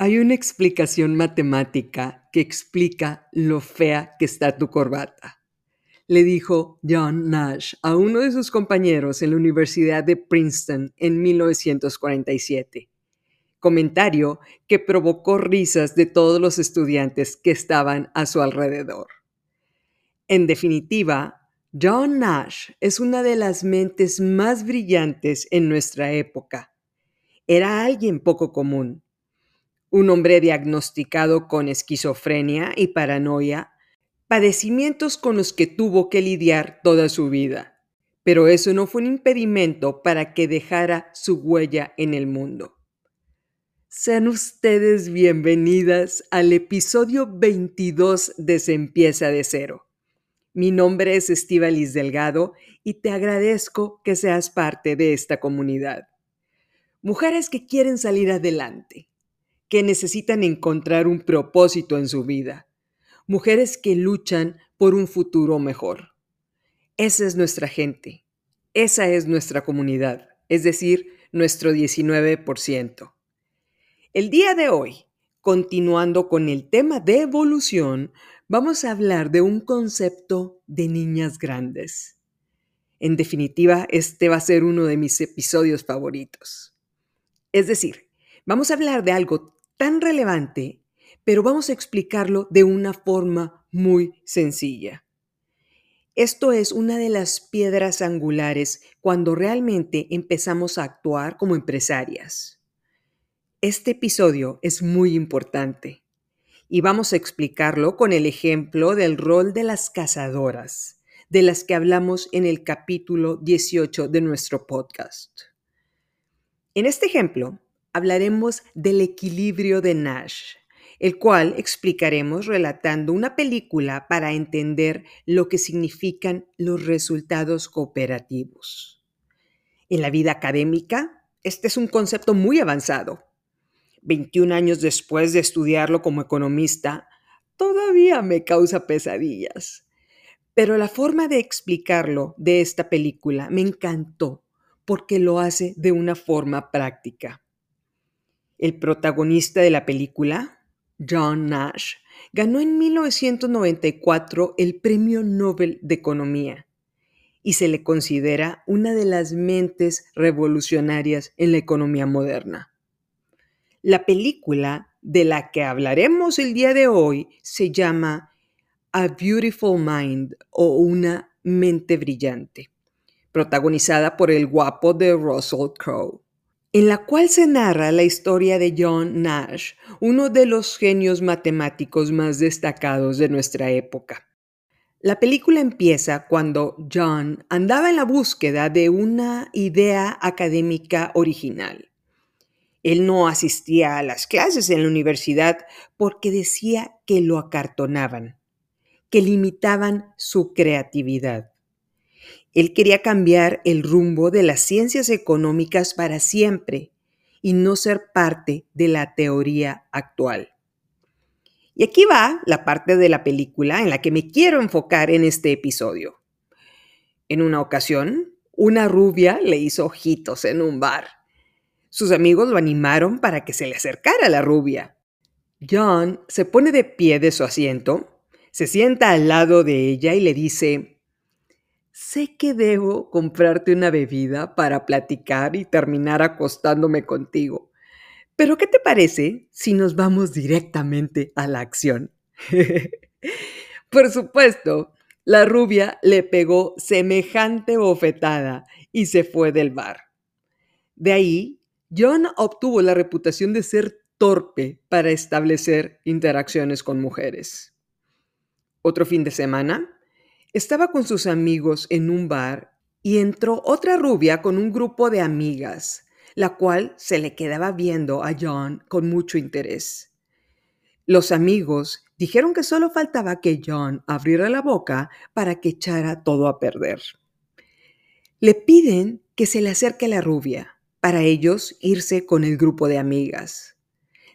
Hay una explicación matemática que explica lo fea que está tu corbata, le dijo John Nash a uno de sus compañeros en la Universidad de Princeton en 1947. Comentario que provocó risas de todos los estudiantes que estaban a su alrededor. En definitiva, John Nash es una de las mentes más brillantes en nuestra época. Era alguien poco común un hombre diagnosticado con esquizofrenia y paranoia, padecimientos con los que tuvo que lidiar toda su vida. Pero eso no fue un impedimento para que dejara su huella en el mundo. Sean ustedes bienvenidas al episodio 22 de Se empieza de cero. Mi nombre es Estivalis Delgado y te agradezco que seas parte de esta comunidad. Mujeres que quieren salir adelante, que necesitan encontrar un propósito en su vida, mujeres que luchan por un futuro mejor. Esa es nuestra gente, esa es nuestra comunidad, es decir, nuestro 19%. El día de hoy, continuando con el tema de evolución, vamos a hablar de un concepto de niñas grandes. En definitiva, este va a ser uno de mis episodios favoritos. Es decir, vamos a hablar de algo tan relevante, pero vamos a explicarlo de una forma muy sencilla. Esto es una de las piedras angulares cuando realmente empezamos a actuar como empresarias. Este episodio es muy importante y vamos a explicarlo con el ejemplo del rol de las cazadoras, de las que hablamos en el capítulo 18 de nuestro podcast. En este ejemplo, hablaremos del equilibrio de Nash, el cual explicaremos relatando una película para entender lo que significan los resultados cooperativos. En la vida académica, este es un concepto muy avanzado. 21 años después de estudiarlo como economista, todavía me causa pesadillas. Pero la forma de explicarlo de esta película me encantó porque lo hace de una forma práctica. El protagonista de la película, John Nash, ganó en 1994 el Premio Nobel de Economía y se le considera una de las mentes revolucionarias en la economía moderna. La película de la que hablaremos el día de hoy se llama A Beautiful Mind o Una mente brillante, protagonizada por el guapo de Russell Crowe en la cual se narra la historia de John Nash, uno de los genios matemáticos más destacados de nuestra época. La película empieza cuando John andaba en la búsqueda de una idea académica original. Él no asistía a las clases en la universidad porque decía que lo acartonaban, que limitaban su creatividad. Él quería cambiar el rumbo de las ciencias económicas para siempre y no ser parte de la teoría actual. Y aquí va la parte de la película en la que me quiero enfocar en este episodio. En una ocasión, una rubia le hizo ojitos en un bar. Sus amigos lo animaron para que se le acercara la rubia. John se pone de pie de su asiento, se sienta al lado de ella y le dice, Sé que debo comprarte una bebida para platicar y terminar acostándome contigo. Pero ¿qué te parece si nos vamos directamente a la acción? Por supuesto, la rubia le pegó semejante bofetada y se fue del bar. De ahí, John obtuvo la reputación de ser torpe para establecer interacciones con mujeres. Otro fin de semana, estaba con sus amigos en un bar y entró otra rubia con un grupo de amigas, la cual se le quedaba viendo a John con mucho interés. Los amigos dijeron que solo faltaba que John abriera la boca para que echara todo a perder. Le piden que se le acerque a la rubia, para ellos irse con el grupo de amigas.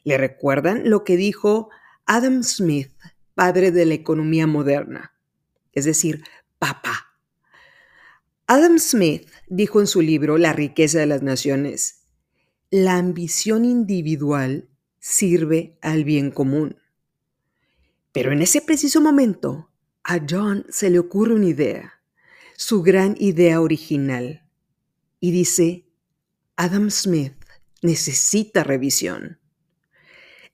Le recuerdan lo que dijo Adam Smith, padre de la economía moderna es decir, papá. Adam Smith dijo en su libro La riqueza de las naciones, la ambición individual sirve al bien común. Pero en ese preciso momento, a John se le ocurre una idea, su gran idea original, y dice, Adam Smith necesita revisión.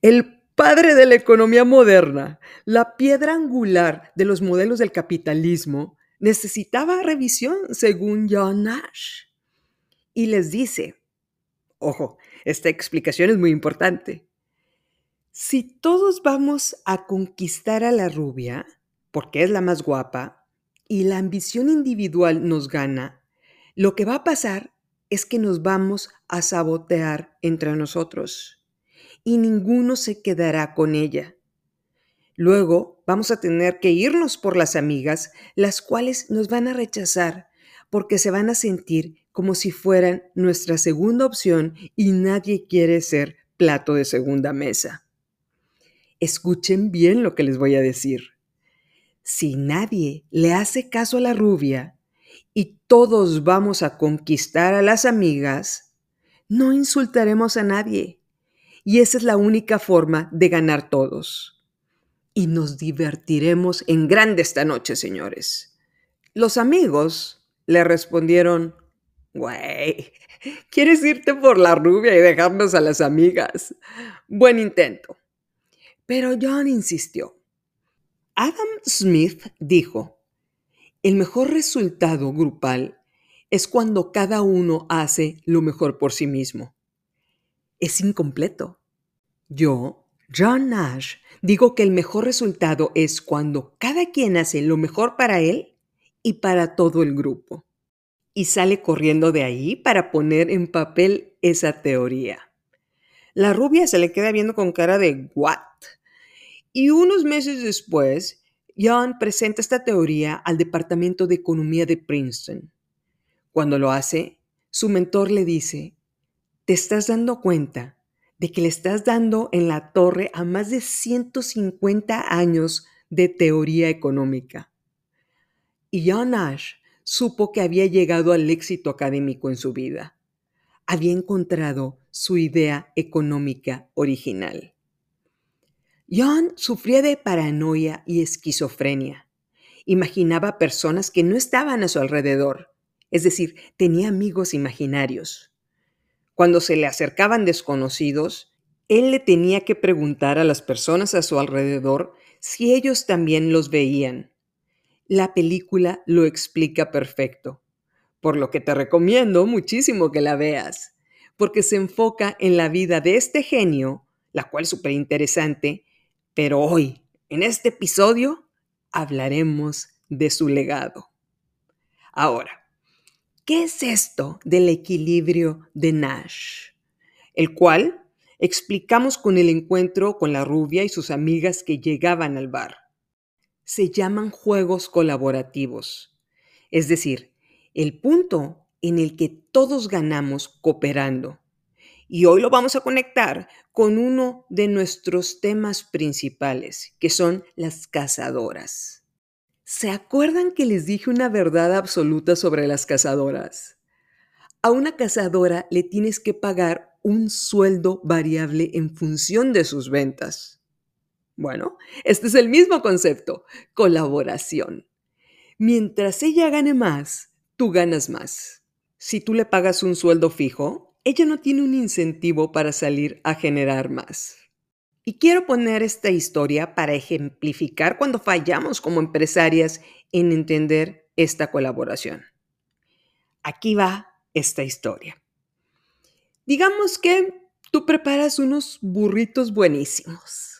El padre de la economía moderna, la piedra angular de los modelos del capitalismo, necesitaba revisión según John Nash. Y les dice, ojo, esta explicación es muy importante. Si todos vamos a conquistar a la rubia, porque es la más guapa, y la ambición individual nos gana, lo que va a pasar es que nos vamos a sabotear entre nosotros y ninguno se quedará con ella. Luego vamos a tener que irnos por las amigas, las cuales nos van a rechazar porque se van a sentir como si fueran nuestra segunda opción y nadie quiere ser plato de segunda mesa. Escuchen bien lo que les voy a decir. Si nadie le hace caso a la rubia y todos vamos a conquistar a las amigas, no insultaremos a nadie. Y esa es la única forma de ganar todos. Y nos divertiremos en grande esta noche, señores. Los amigos le respondieron, Güey, ¿quieres irte por la rubia y dejarnos a las amigas? Buen intento. Pero John insistió. Adam Smith dijo, el mejor resultado grupal es cuando cada uno hace lo mejor por sí mismo. Es incompleto. Yo, John Nash, digo que el mejor resultado es cuando cada quien hace lo mejor para él y para todo el grupo y sale corriendo de ahí para poner en papel esa teoría. La rubia se le queda viendo con cara de ¿what? Y unos meses después, John presenta esta teoría al Departamento de Economía de Princeton. Cuando lo hace, su mentor le dice, ¿te estás dando cuenta de que le estás dando en la torre a más de 150 años de teoría económica? Y John Nash supo que había llegado al éxito académico en su vida. Había encontrado su idea económica original. John sufría de paranoia y esquizofrenia. Imaginaba personas que no estaban a su alrededor, es decir, tenía amigos imaginarios. Cuando se le acercaban desconocidos, él le tenía que preguntar a las personas a su alrededor si ellos también los veían la película lo explica perfecto, por lo que te recomiendo muchísimo que la veas, porque se enfoca en la vida de este genio, la cual es súper interesante, pero hoy, en este episodio, hablaremos de su legado. Ahora, ¿qué es esto del equilibrio de Nash? El cual explicamos con el encuentro con la rubia y sus amigas que llegaban al bar se llaman juegos colaborativos. Es decir, el punto en el que todos ganamos cooperando. Y hoy lo vamos a conectar con uno de nuestros temas principales, que son las cazadoras. ¿Se acuerdan que les dije una verdad absoluta sobre las cazadoras? A una cazadora le tienes que pagar un sueldo variable en función de sus ventas. Bueno, este es el mismo concepto, colaboración. Mientras ella gane más, tú ganas más. Si tú le pagas un sueldo fijo, ella no tiene un incentivo para salir a generar más. Y quiero poner esta historia para ejemplificar cuando fallamos como empresarias en entender esta colaboración. Aquí va esta historia. Digamos que tú preparas unos burritos buenísimos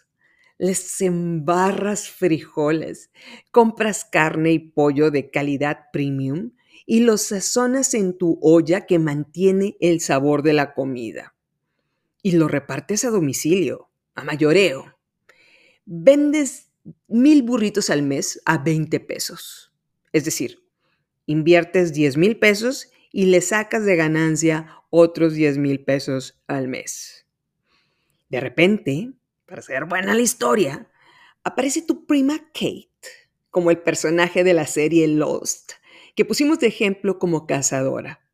les embarras frijoles, compras carne y pollo de calidad premium y los sazonas en tu olla que mantiene el sabor de la comida. Y lo repartes a domicilio, mayoreo. Vendes mil burritos al mes a 20 pesos. Es decir, inviertes 10 mil pesos y le sacas de ganancia otros 10 mil pesos al mes. De repente, para ser buena la historia, aparece tu prima Kate como el personaje de la serie Lost, que pusimos de ejemplo como cazadora.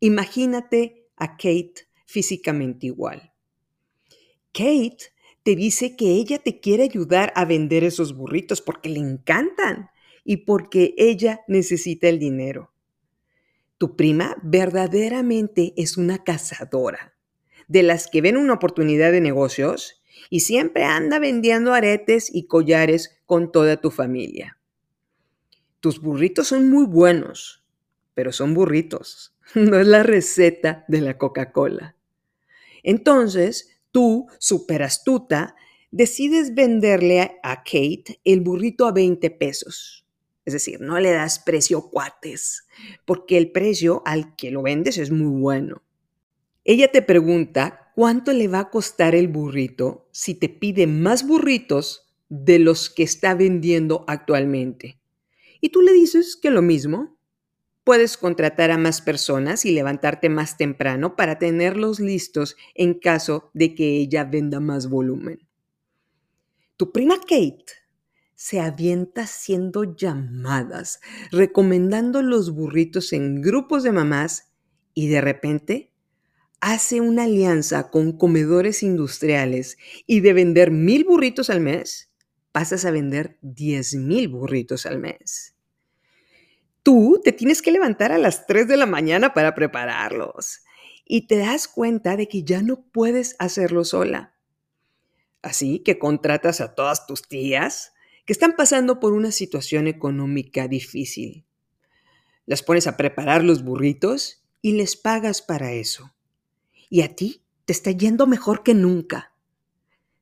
Imagínate a Kate físicamente igual. Kate te dice que ella te quiere ayudar a vender esos burritos porque le encantan y porque ella necesita el dinero. Tu prima verdaderamente es una cazadora, de las que ven una oportunidad de negocios y siempre anda vendiendo aretes y collares con toda tu familia. Tus burritos son muy buenos, pero son burritos, no es la receta de la Coca-Cola. Entonces, tú, súper astuta, decides venderle a Kate el burrito a 20 pesos. Es decir, no le das precio cuates, porque el precio al que lo vendes es muy bueno. Ella te pregunta cuánto le va a costar el burrito si te pide más burritos de los que está vendiendo actualmente. Y tú le dices que lo mismo. Puedes contratar a más personas y levantarte más temprano para tenerlos listos en caso de que ella venda más volumen. Tu prima Kate se avienta haciendo llamadas, recomendando los burritos en grupos de mamás y de repente hace una alianza con comedores industriales y de vender mil burritos al mes, pasas a vender diez mil burritos al mes. Tú te tienes que levantar a las 3 de la mañana para prepararlos y te das cuenta de que ya no puedes hacerlo sola. Así que contratas a todas tus tías que están pasando por una situación económica difícil. Las pones a preparar los burritos y les pagas para eso y a ti te está yendo mejor que nunca.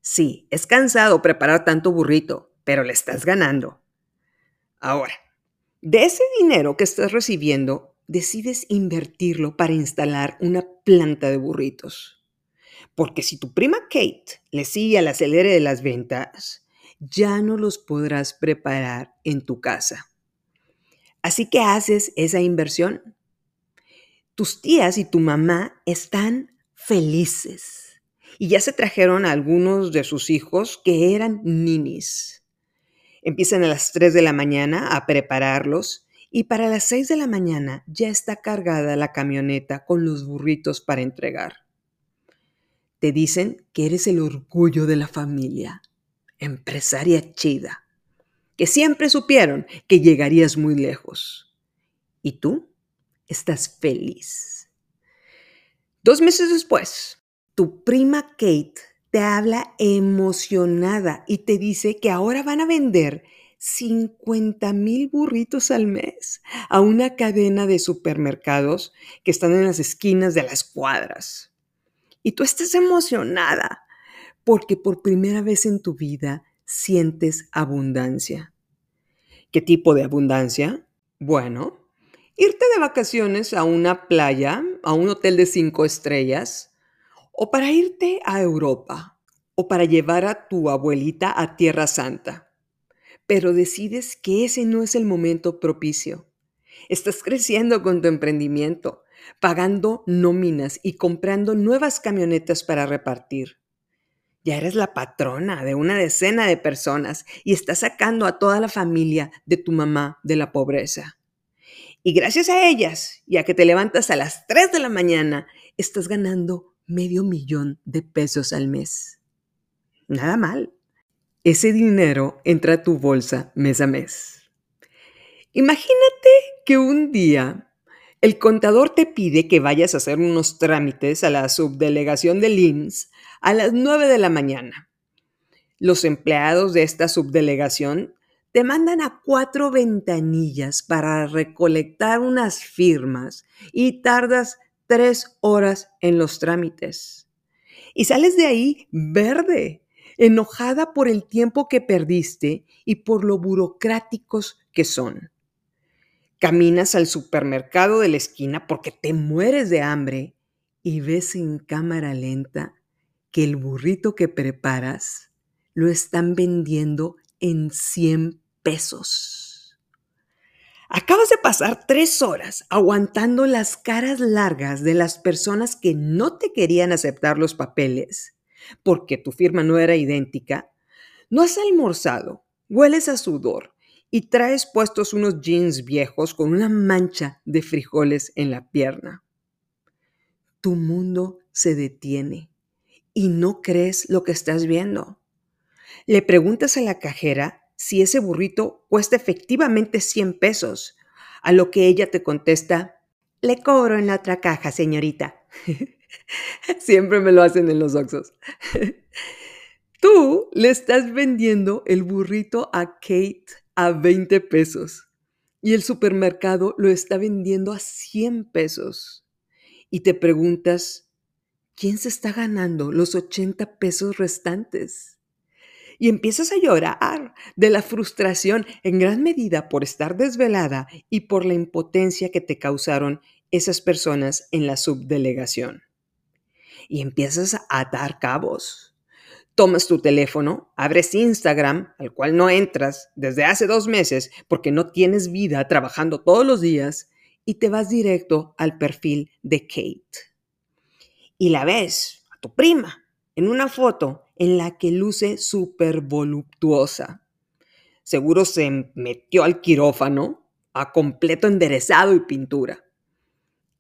Sí, es cansado preparar tanto burrito, pero le estás ganando. Ahora, de ese dinero que estás recibiendo, decides invertirlo para instalar una planta de burritos. Porque si tu prima Kate le sigue al acelere de las ventas, ya no los podrás preparar en tu casa. Así que haces esa inversión. Tus tías y tu mamá están felices. Y ya se trajeron a algunos de sus hijos que eran ninis. Empiezan a las 3 de la mañana a prepararlos y para las 6 de la mañana ya está cargada la camioneta con los burritos para entregar. Te dicen que eres el orgullo de la familia, empresaria chida, que siempre supieron que llegarías muy lejos. Y tú estás feliz. Dos meses después, tu prima Kate te habla emocionada y te dice que ahora van a vender 50 mil burritos al mes a una cadena de supermercados que están en las esquinas de las cuadras. Y tú estás emocionada porque por primera vez en tu vida sientes abundancia. ¿Qué tipo de abundancia? Bueno, irte de vacaciones a una playa, a un hotel de cinco estrellas, o para irte a Europa, o para llevar a tu abuelita a Tierra Santa. Pero decides que ese no es el momento propicio. Estás creciendo con tu emprendimiento, pagando nóminas y comprando nuevas camionetas para repartir. Ya eres la patrona de una decena de personas y estás sacando a toda la familia de tu mamá de la pobreza. Y gracias a ellas, ya que te levantas a las 3 de la mañana, estás ganando medio millón de pesos al mes. Nada mal. Ese dinero entra a tu bolsa mes a mes. Imagínate que un día el contador te pide que vayas a hacer unos trámites a la subdelegación de IMSS a las 9 de la mañana. Los empleados de esta subdelegación te mandan a cuatro ventanillas para recolectar unas firmas y tardas tres horas en los trámites. Y sales de ahí verde, enojada por el tiempo que perdiste y por lo burocráticos que son. Caminas al supermercado de la esquina porque te mueres de hambre y ves en cámara lenta que el burrito que preparas lo están vendiendo en 100 pesos. Acabas de pasar tres horas aguantando las caras largas de las personas que no te querían aceptar los papeles porque tu firma no era idéntica. No has almorzado, hueles a sudor y traes puestos unos jeans viejos con una mancha de frijoles en la pierna. Tu mundo se detiene y no crees lo que estás viendo. Le preguntas a la cajera si ese burrito cuesta efectivamente 100 pesos, a lo que ella te contesta, le cobro en la otra caja, señorita. Siempre me lo hacen en los oxos. Tú le estás vendiendo el burrito a Kate a 20 pesos y el supermercado lo está vendiendo a 100 pesos. Y te preguntas, ¿quién se está ganando los 80 pesos restantes? Y empiezas a llorar de la frustración en gran medida por estar desvelada y por la impotencia que te causaron esas personas en la subdelegación. Y empiezas a atar cabos tomas tu teléfono, abres Instagram, al cual no entras desde hace dos meses porque no tienes vida trabajando todos los días, y te vas directo al perfil de Kate. Y la ves, a tu prima, en una foto en la que luce súper voluptuosa. Seguro se metió al quirófano a completo enderezado y pintura.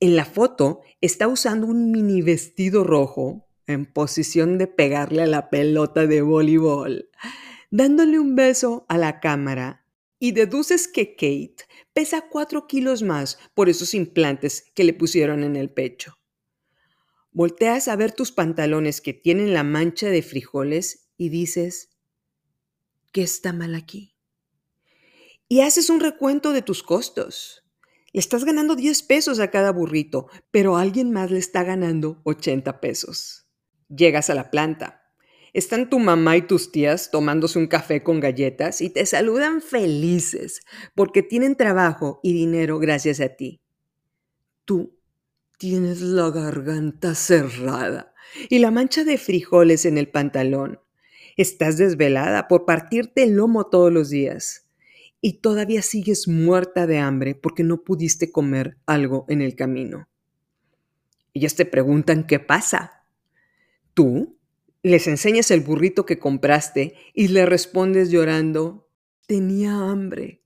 En la foto está usando un mini vestido rojo en posición de pegarle a la pelota de voleibol, dándole un beso a la cámara y deduces que Kate pesa cuatro kilos más por esos implantes que le pusieron en el pecho. Volteas a ver tus pantalones que tienen la mancha de frijoles y dices, ¿qué está mal aquí? Y haces un recuento de tus costos. Le estás ganando 10 pesos a cada burrito, pero alguien más le está ganando 80 pesos. Llegas a la planta. Están tu mamá y tus tías tomándose un café con galletas y te saludan felices porque tienen trabajo y dinero gracias a ti. Tú tienes la garganta cerrada y la mancha de frijoles en el pantalón. Estás desvelada por partirte el lomo todos los días y todavía sigues muerta de hambre porque no pudiste comer algo en el camino. Ellas te preguntan qué pasa Tú les enseñas el burrito que compraste y le respondes llorando, tenía hambre.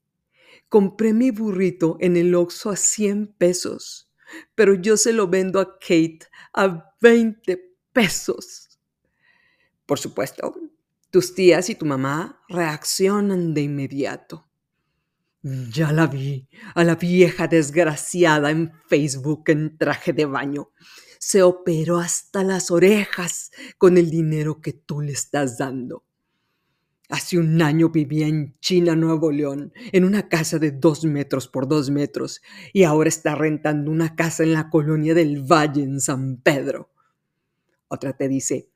Compré mi burrito en el Oxxo a 100 pesos, pero yo se lo vendo a Kate a 20 pesos. Por supuesto, tus tías y tu mamá reaccionan de inmediato. Ya la vi, a la vieja desgraciada en Facebook en traje de baño se operó hasta las orejas con el dinero que tú le estás dando. Hace un año vivía en China, Nuevo León, en una casa de dos metros por dos metros, y ahora está rentando una casa en la colonia del Valle, en San Pedro. Otra te dice,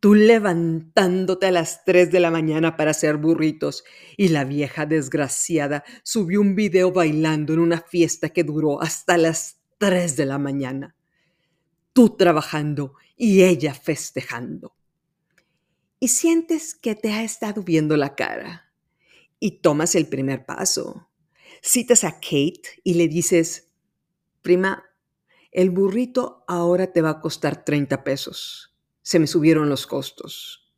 tú levantándote a las tres de la mañana para hacer burritos, y la vieja desgraciada subió un video bailando en una fiesta que duró hasta las tres de la mañana tú trabajando y ella festejando. Y sientes que te ha estado viendo la cara. Y tomas el primer paso. Citas a Kate y le dices, prima, el burrito ahora te va a costar 30 pesos. Se me subieron los costos.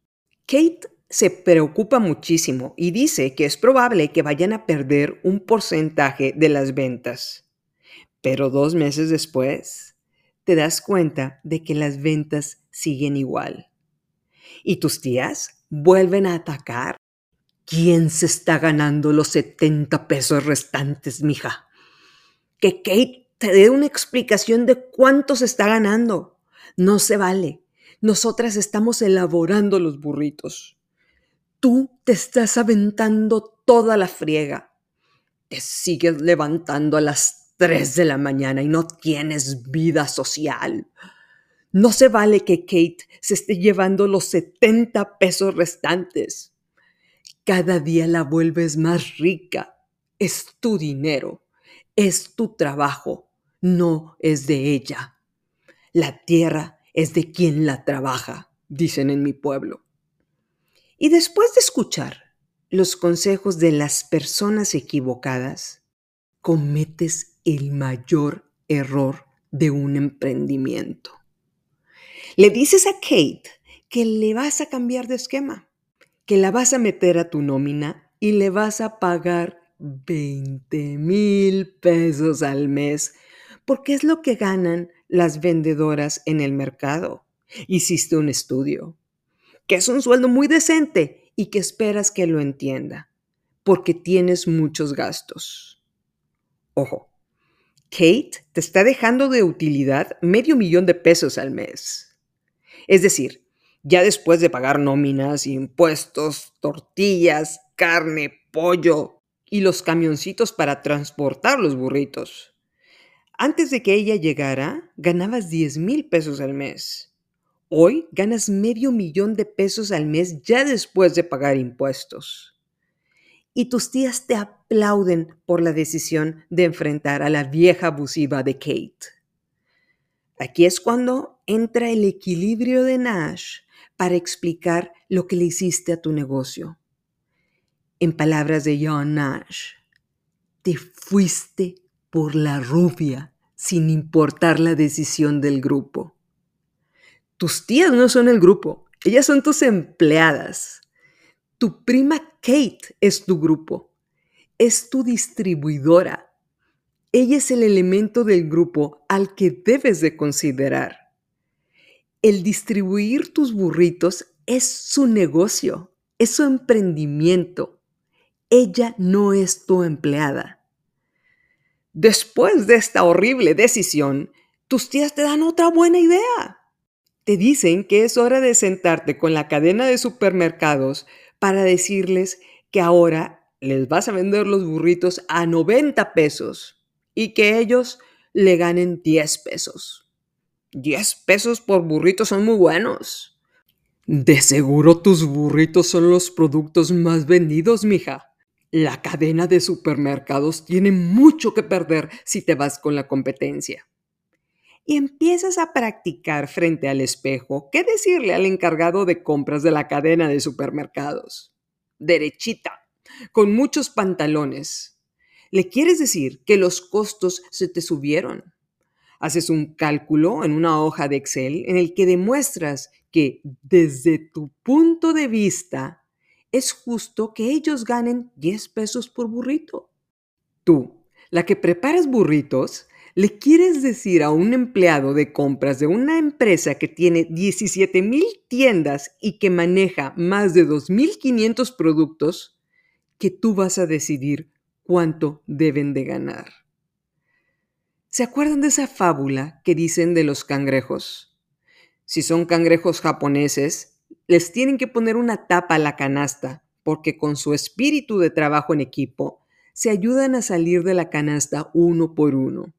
Kate se preocupa muchísimo y dice que es probable que vayan a perder un porcentaje de las ventas. Pero dos meses después, te das cuenta de que las ventas siguen igual. Y tus tías vuelven a atacar. ¿Quién se está ganando los 70 pesos restantes, mija? Que Kate te dé una explicación de cuánto se está ganando. No se vale. Nosotras estamos elaborando los burritos. Tú te estás aventando toda la friega. Te sigues levantando a las 3 de la mañana y no tienes vida social. No se vale que Kate se esté llevando los 70 pesos restantes. Cada día la vuelves más rica. Es tu dinero, es tu trabajo, no es de ella. La tierra es de quien la trabaja, dicen en mi pueblo. Y después de escuchar los consejos de las personas equivocadas, cometes el mayor error de un emprendimiento. Le dices a Kate que le vas a cambiar de esquema, que la vas a meter a tu nómina y le vas a pagar 20 mil pesos al mes, porque es lo que ganan las vendedoras en el mercado. Hiciste un estudio, que es un sueldo muy decente y que esperas que lo entienda, porque tienes muchos gastos. Ojo, Kate te está dejando de utilidad medio millón de pesos al mes. Es decir, ya después de pagar nóminas, impuestos, tortillas, carne, pollo y los camioncitos para transportar los burritos. Antes de que ella llegara, ganabas 10 mil pesos al mes. Hoy ganas medio millón de pesos al mes ya después de pagar impuestos y tus tías te aplauden por la decisión de enfrentar a la vieja abusiva de Kate. Aquí es cuando entra el equilibrio de Nash para explicar lo que le hiciste a tu negocio. En palabras de John Nash, te fuiste por la rubia sin importar la decisión del grupo. Tus tías no son el grupo, ellas son tus empleadas. Tu prima Kate es tu grupo, es tu distribuidora. Ella es el elemento del grupo al que debes de considerar. El distribuir tus burritos es su negocio, es su emprendimiento. Ella no es tu empleada. Después de esta horrible decisión, tus tías te dan otra buena idea. Te dicen que es hora de sentarte con la cadena de supermercados para decirles que ahora les vas a vender los burritos a 90 pesos y que ellos le ganen 10 pesos. 10 pesos por burrito son muy buenos. De seguro tus burritos son los productos más vendidos, mija. La cadena de supermercados tiene mucho que perder si te vas con la competencia. Y empiezas a practicar frente al espejo qué decirle al encargado de compras de la cadena de supermercados. Derechita, con muchos pantalones. Le quieres decir que los costos se te subieron. Haces un cálculo en una hoja de Excel en el que demuestras que desde tu punto de vista es justo que ellos ganen 10 pesos por burrito. Tú, la que preparas burritos, le quieres decir a un empleado de compras de una empresa que tiene 17 mil tiendas y que maneja más de 2.500 productos que tú vas a decidir cuánto deben de ganar. ¿Se acuerdan de esa fábula que dicen de los cangrejos? Si son cangrejos japoneses, les tienen que poner una tapa a la canasta porque con su espíritu de trabajo en equipo se ayudan a salir de la canasta uno por uno.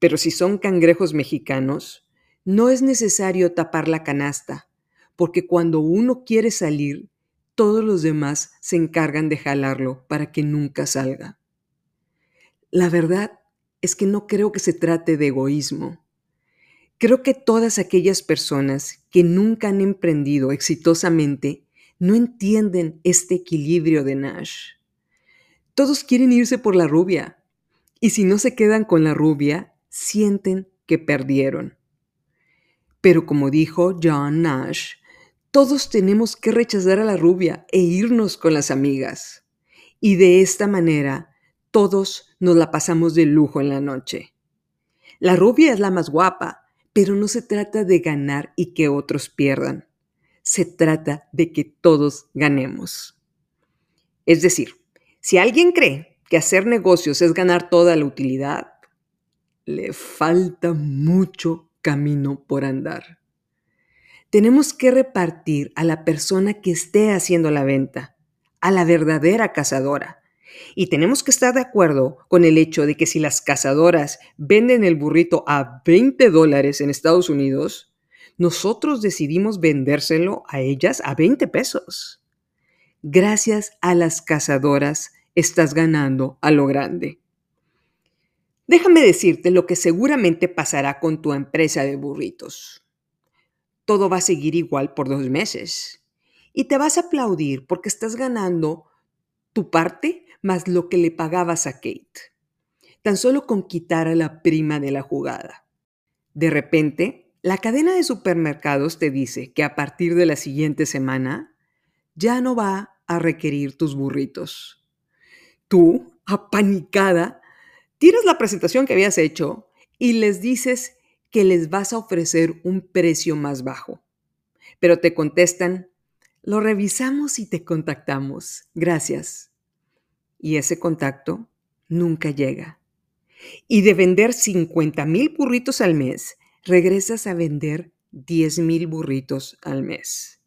Pero si son cangrejos mexicanos, no es necesario tapar la canasta, porque cuando uno quiere salir, todos los demás se encargan de jalarlo para que nunca salga. La verdad es que no creo que se trate de egoísmo. Creo que todas aquellas personas que nunca han emprendido exitosamente no entienden este equilibrio de Nash. Todos quieren irse por la rubia, y si no se quedan con la rubia, sienten que perdieron. Pero como dijo John Nash, todos tenemos que rechazar a la rubia e irnos con las amigas. Y de esta manera, todos nos la pasamos de lujo en la noche. La rubia es la más guapa, pero no se trata de ganar y que otros pierdan. Se trata de que todos ganemos. Es decir, si alguien cree que hacer negocios es ganar toda la utilidad, le falta mucho camino por andar. Tenemos que repartir a la persona que esté haciendo la venta, a la verdadera cazadora. Y tenemos que estar de acuerdo con el hecho de que si las cazadoras venden el burrito a 20 dólares en Estados Unidos, nosotros decidimos vendérselo a ellas a 20 pesos. Gracias a las cazadoras estás ganando a lo grande. Déjame decirte lo que seguramente pasará con tu empresa de burritos. Todo va a seguir igual por dos meses y te vas a aplaudir porque estás ganando tu parte más lo que le pagabas a Kate. Tan solo con quitar la prima de la jugada. De repente, la cadena de supermercados te dice que a partir de la siguiente semana ya no va a requerir tus burritos. Tú, apanicada, tiras la presentación que habías hecho y les dices que les vas a ofrecer un precio más bajo. Pero te contestan, lo revisamos y te contactamos. Gracias. Y ese contacto nunca llega. Y de vender 50 mil burritos al mes, regresas a vender 10 mil burritos al mes.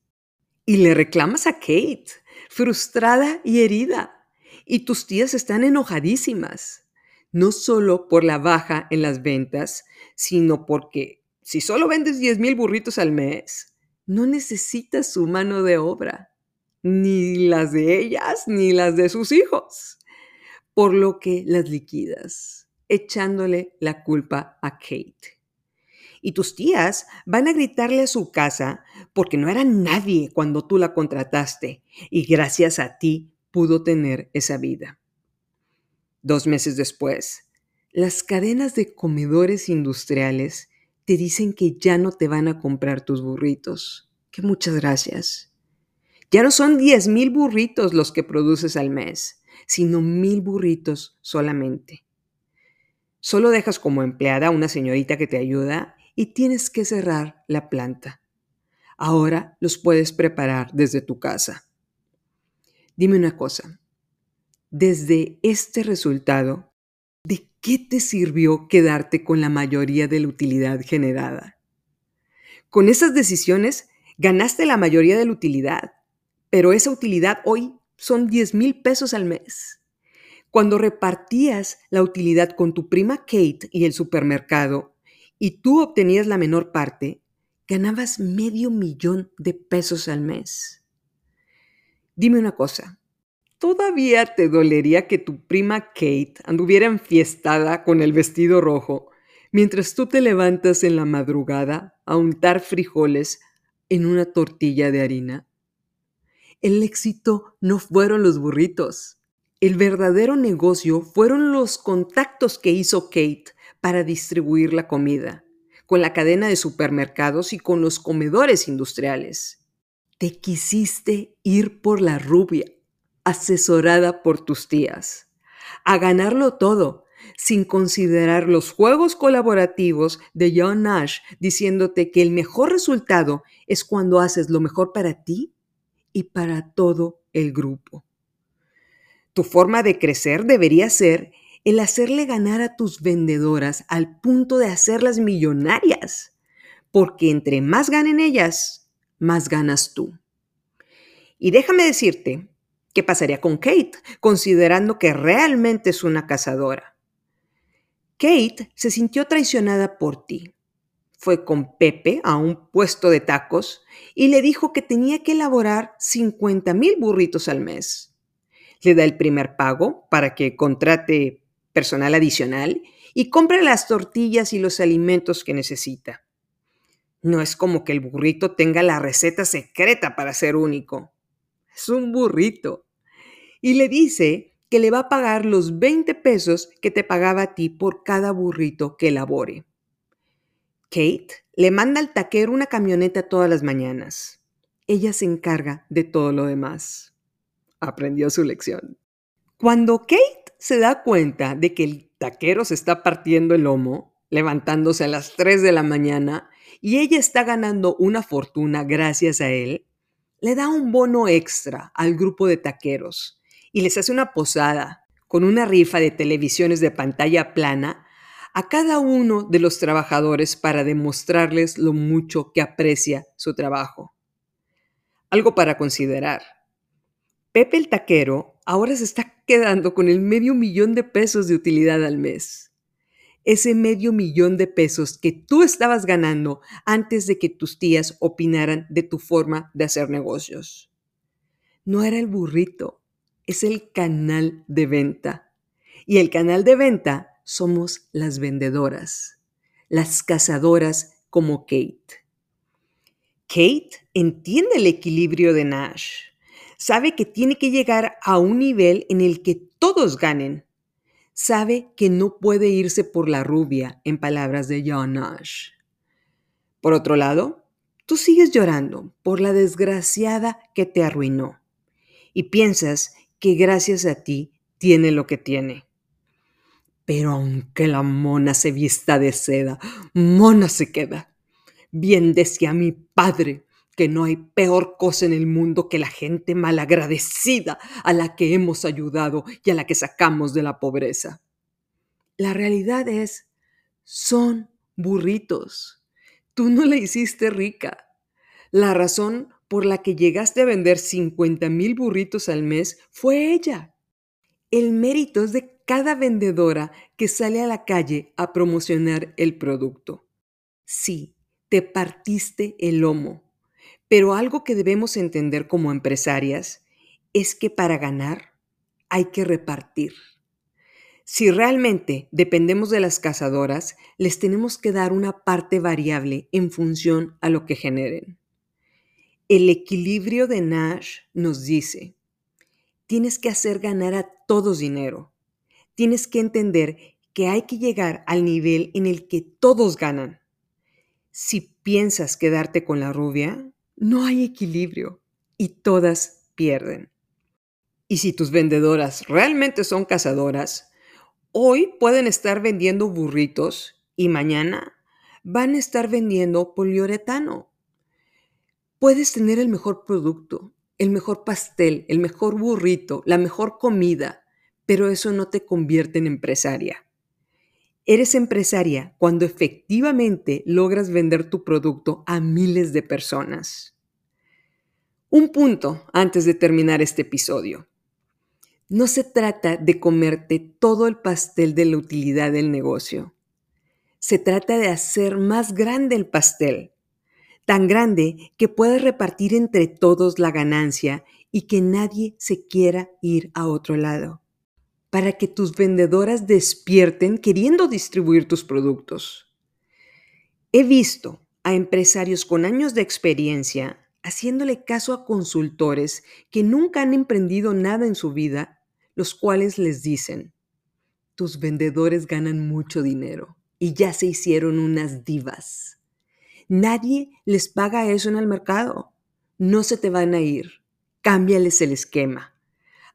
Y le reclamas a Kate, frustrada y herida. Y tus tías están enojadísimas, no solo por la baja en las ventas, sino porque si solo vendes 10 mil burritos al mes, no necesitas su mano de obra, ni las de ellas, ni las de sus hijos, por lo que las liquidas, echándole la culpa a Kate. Y tus tías van a gritarle a su casa porque no era nadie cuando tú la contrataste y gracias a ti pudo tener esa vida. Dos meses después, las cadenas de comedores industriales te dicen que ya no te van a comprar tus burritos. Que muchas gracias. Ya no son 10 mil burritos los que produces al mes, sino mil burritos solamente. Solo dejas como empleada a una señorita que te ayuda y tienes que cerrar la planta. Ahora los puedes preparar desde tu casa. Dime una cosa, desde este resultado, ¿de qué te sirvió quedarte con la mayoría de la utilidad generada? Con esas decisiones ganaste la mayoría de la utilidad, pero esa utilidad hoy son 10 mil pesos al mes. Cuando repartías la utilidad con tu prima Kate y el supermercado, y tú obtenías la menor parte, ganabas medio millón de pesos al mes. Dime una cosa, ¿todavía te dolería que tu prima Kate anduviera enfiestada con el vestido rojo mientras tú te levantas en la madrugada a untar frijoles en una tortilla de harina? El éxito no fueron los burritos. El verdadero negocio fueron los contactos que hizo Kate para distribuir la comida, con la cadena de supermercados y con los comedores industriales. Te quisiste ir por la rubia, asesorada por tus tías, a ganarlo todo, sin considerar los juegos colaborativos de John Nash diciéndote que el mejor resultado es cuando haces lo mejor para ti y para todo el grupo. Tu forma de crecer debería ser el hacerle ganar a tus vendedoras al punto de hacerlas millonarias, porque entre más ganen ellas, más ganas tú. Y déjame decirte qué pasaría con Kate, considerando que realmente es una cazadora. Kate se sintió traicionada por ti. Fue con Pepe a un puesto de tacos y le dijo que tenía que elaborar 50 mil burritos al mes. Le da el primer pago para que contrate personal adicional y compra las tortillas y los alimentos que necesita. No es como que el burrito tenga la receta secreta para ser único. Es un burrito. Y le dice que le va a pagar los 20 pesos que te pagaba a ti por cada burrito que elabore. Kate le manda al taquero una camioneta todas las mañanas. Ella se encarga de todo lo demás. Aprendió su lección. Cuando Kate se da cuenta de que el taquero se está partiendo el lomo, levantándose a las 3 de la mañana, y ella está ganando una fortuna gracias a él, le da un bono extra al grupo de taqueros y les hace una posada con una rifa de televisiones de pantalla plana a cada uno de los trabajadores para demostrarles lo mucho que aprecia su trabajo. Algo para considerar. Pepe el taquero ahora se está quedando con el medio millón de pesos de utilidad al mes. Ese medio millón de pesos que tú estabas ganando antes de que tus tías opinaran de tu forma de hacer negocios. No era el burrito, es el canal de venta. Y el canal de venta somos las vendedoras, las cazadoras como Kate. Kate entiende el equilibrio de Nash Sabe que tiene que llegar a un nivel en el que todos ganen. Sabe que no puede irse por la rubia, en palabras de John Nash. Por otro lado, tú sigues llorando por la desgraciada que te arruinó y piensas que gracias a ti tiene lo que tiene. Pero aunque la mona se vista de seda, mona se queda. Bien decía mi padre que no hay peor cosa en el mundo que la gente malagradecida a la que hemos ayudado y a la que sacamos de la pobreza. La realidad es, son burritos. Tú no la hiciste rica. La razón por la que llegaste a vender 50 mil burritos al mes fue ella. El mérito es de cada vendedora que sale a la calle a promocionar el producto. Sí, te partiste el lomo, pero algo que debemos entender como empresarias es que para ganar hay que repartir. Si realmente dependemos de las cazadoras, les tenemos que dar una parte variable en función a lo que generen. El equilibrio de Nash nos dice, tienes que hacer ganar a todos dinero. Tienes que entender que hay que llegar al nivel en el que todos ganan. Si piensas quedarte con la rubia, no hay equilibrio y todas pierden. Y si tus vendedoras realmente son cazadoras, hoy pueden estar vendiendo burritos y mañana van a estar vendiendo poliuretano. Puedes tener el mejor producto, el mejor pastel, el mejor burrito, la mejor comida, pero eso no te convierte en empresaria. Eres empresaria cuando efectivamente logras vender tu producto a miles de personas. Un punto antes de terminar este episodio. No se trata de comerte todo el pastel de la utilidad del negocio. Se trata de hacer más grande el pastel, tan grande que puedas repartir entre todos la ganancia y que nadie se quiera ir a otro lado, para que tus vendedoras despierten queriendo distribuir tus productos. He visto a empresarios con años de experiencia haciéndole caso a consultores que nunca han emprendido nada en su vida, los cuales les dicen, tus vendedores ganan mucho dinero y ya se hicieron unas divas. Nadie les paga eso en el mercado. No se te van a ir. Cámbiales el esquema.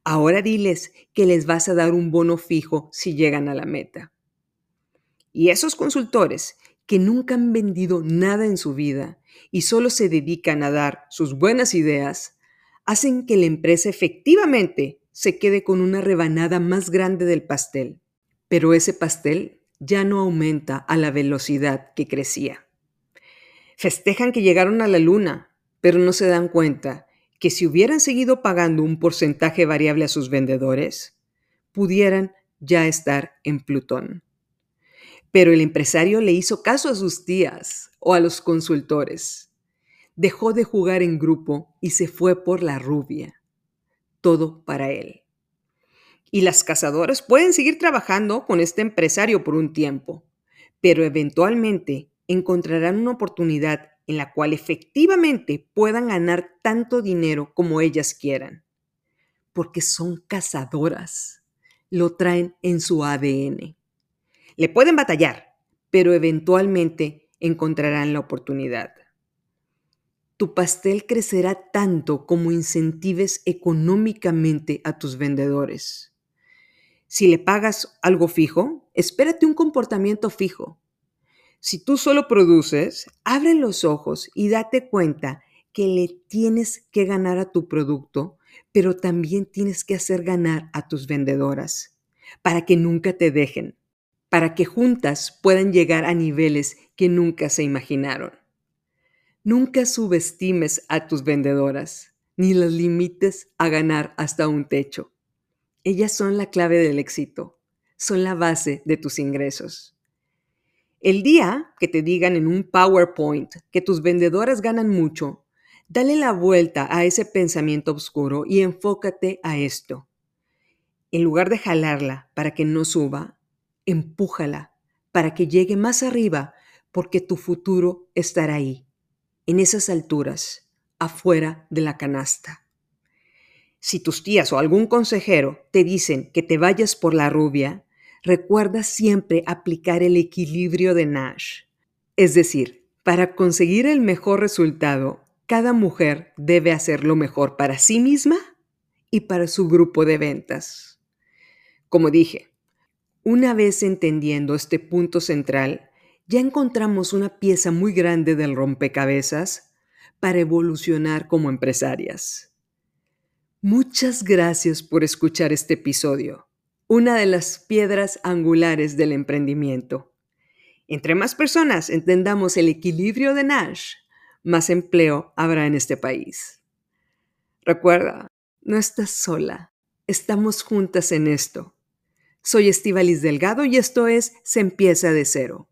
Ahora diles que les vas a dar un bono fijo si llegan a la meta. Y esos consultores que nunca han vendido nada en su vida y solo se dedican a dar sus buenas ideas, hacen que la empresa efectivamente se quede con una rebanada más grande del pastel. Pero ese pastel ya no aumenta a la velocidad que crecía. Festejan que llegaron a la luna, pero no se dan cuenta que si hubieran seguido pagando un porcentaje variable a sus vendedores, pudieran ya estar en Plutón. Pero el empresario le hizo caso a sus tías o a los consultores. Dejó de jugar en grupo y se fue por la rubia. Todo para él. Y las cazadoras pueden seguir trabajando con este empresario por un tiempo, pero eventualmente encontrarán una oportunidad en la cual efectivamente puedan ganar tanto dinero como ellas quieran, porque son cazadoras, lo traen en su ADN. Le pueden batallar, pero eventualmente encontrarán la oportunidad. Tu pastel crecerá tanto como incentives económicamente a tus vendedores. Si le pagas algo fijo, espérate un comportamiento fijo. Si tú solo produces, abre los ojos y date cuenta que le tienes que ganar a tu producto, pero también tienes que hacer ganar a tus vendedoras para que nunca te dejen, para que juntas puedan llegar a niveles que nunca se imaginaron. Nunca subestimes a tus vendedoras, ni las limites a ganar hasta un techo. Ellas son la clave del éxito, son la base de tus ingresos. El día que te digan en un PowerPoint que tus vendedoras ganan mucho, dale la vuelta a ese pensamiento oscuro y enfócate a esto. En lugar de jalarla para que no suba, empújala para que llegue más arriba porque tu futuro estará ahí, en esas alturas, afuera de la canasta. Si tus tías o algún consejero te dicen que te vayas por la rubia, recuerda siempre aplicar el equilibrio de Nash. Es decir, para conseguir el mejor resultado, cada mujer debe hacer lo mejor para sí misma y para su grupo de ventas. Como dije, Una vez entendiendo este punto central, ya encontramos una pieza muy grande del rompecabezas para evolucionar como empresarias. Muchas gracias por escuchar este episodio, una de las piedras angulares del emprendimiento. Entre más personas entendamos el equilibrio de Nash, más empleo habrá en este país. Recuerda, no estás sola, estamos juntas en esto. Soy Estivalis Delgado y esto es Se empieza de cero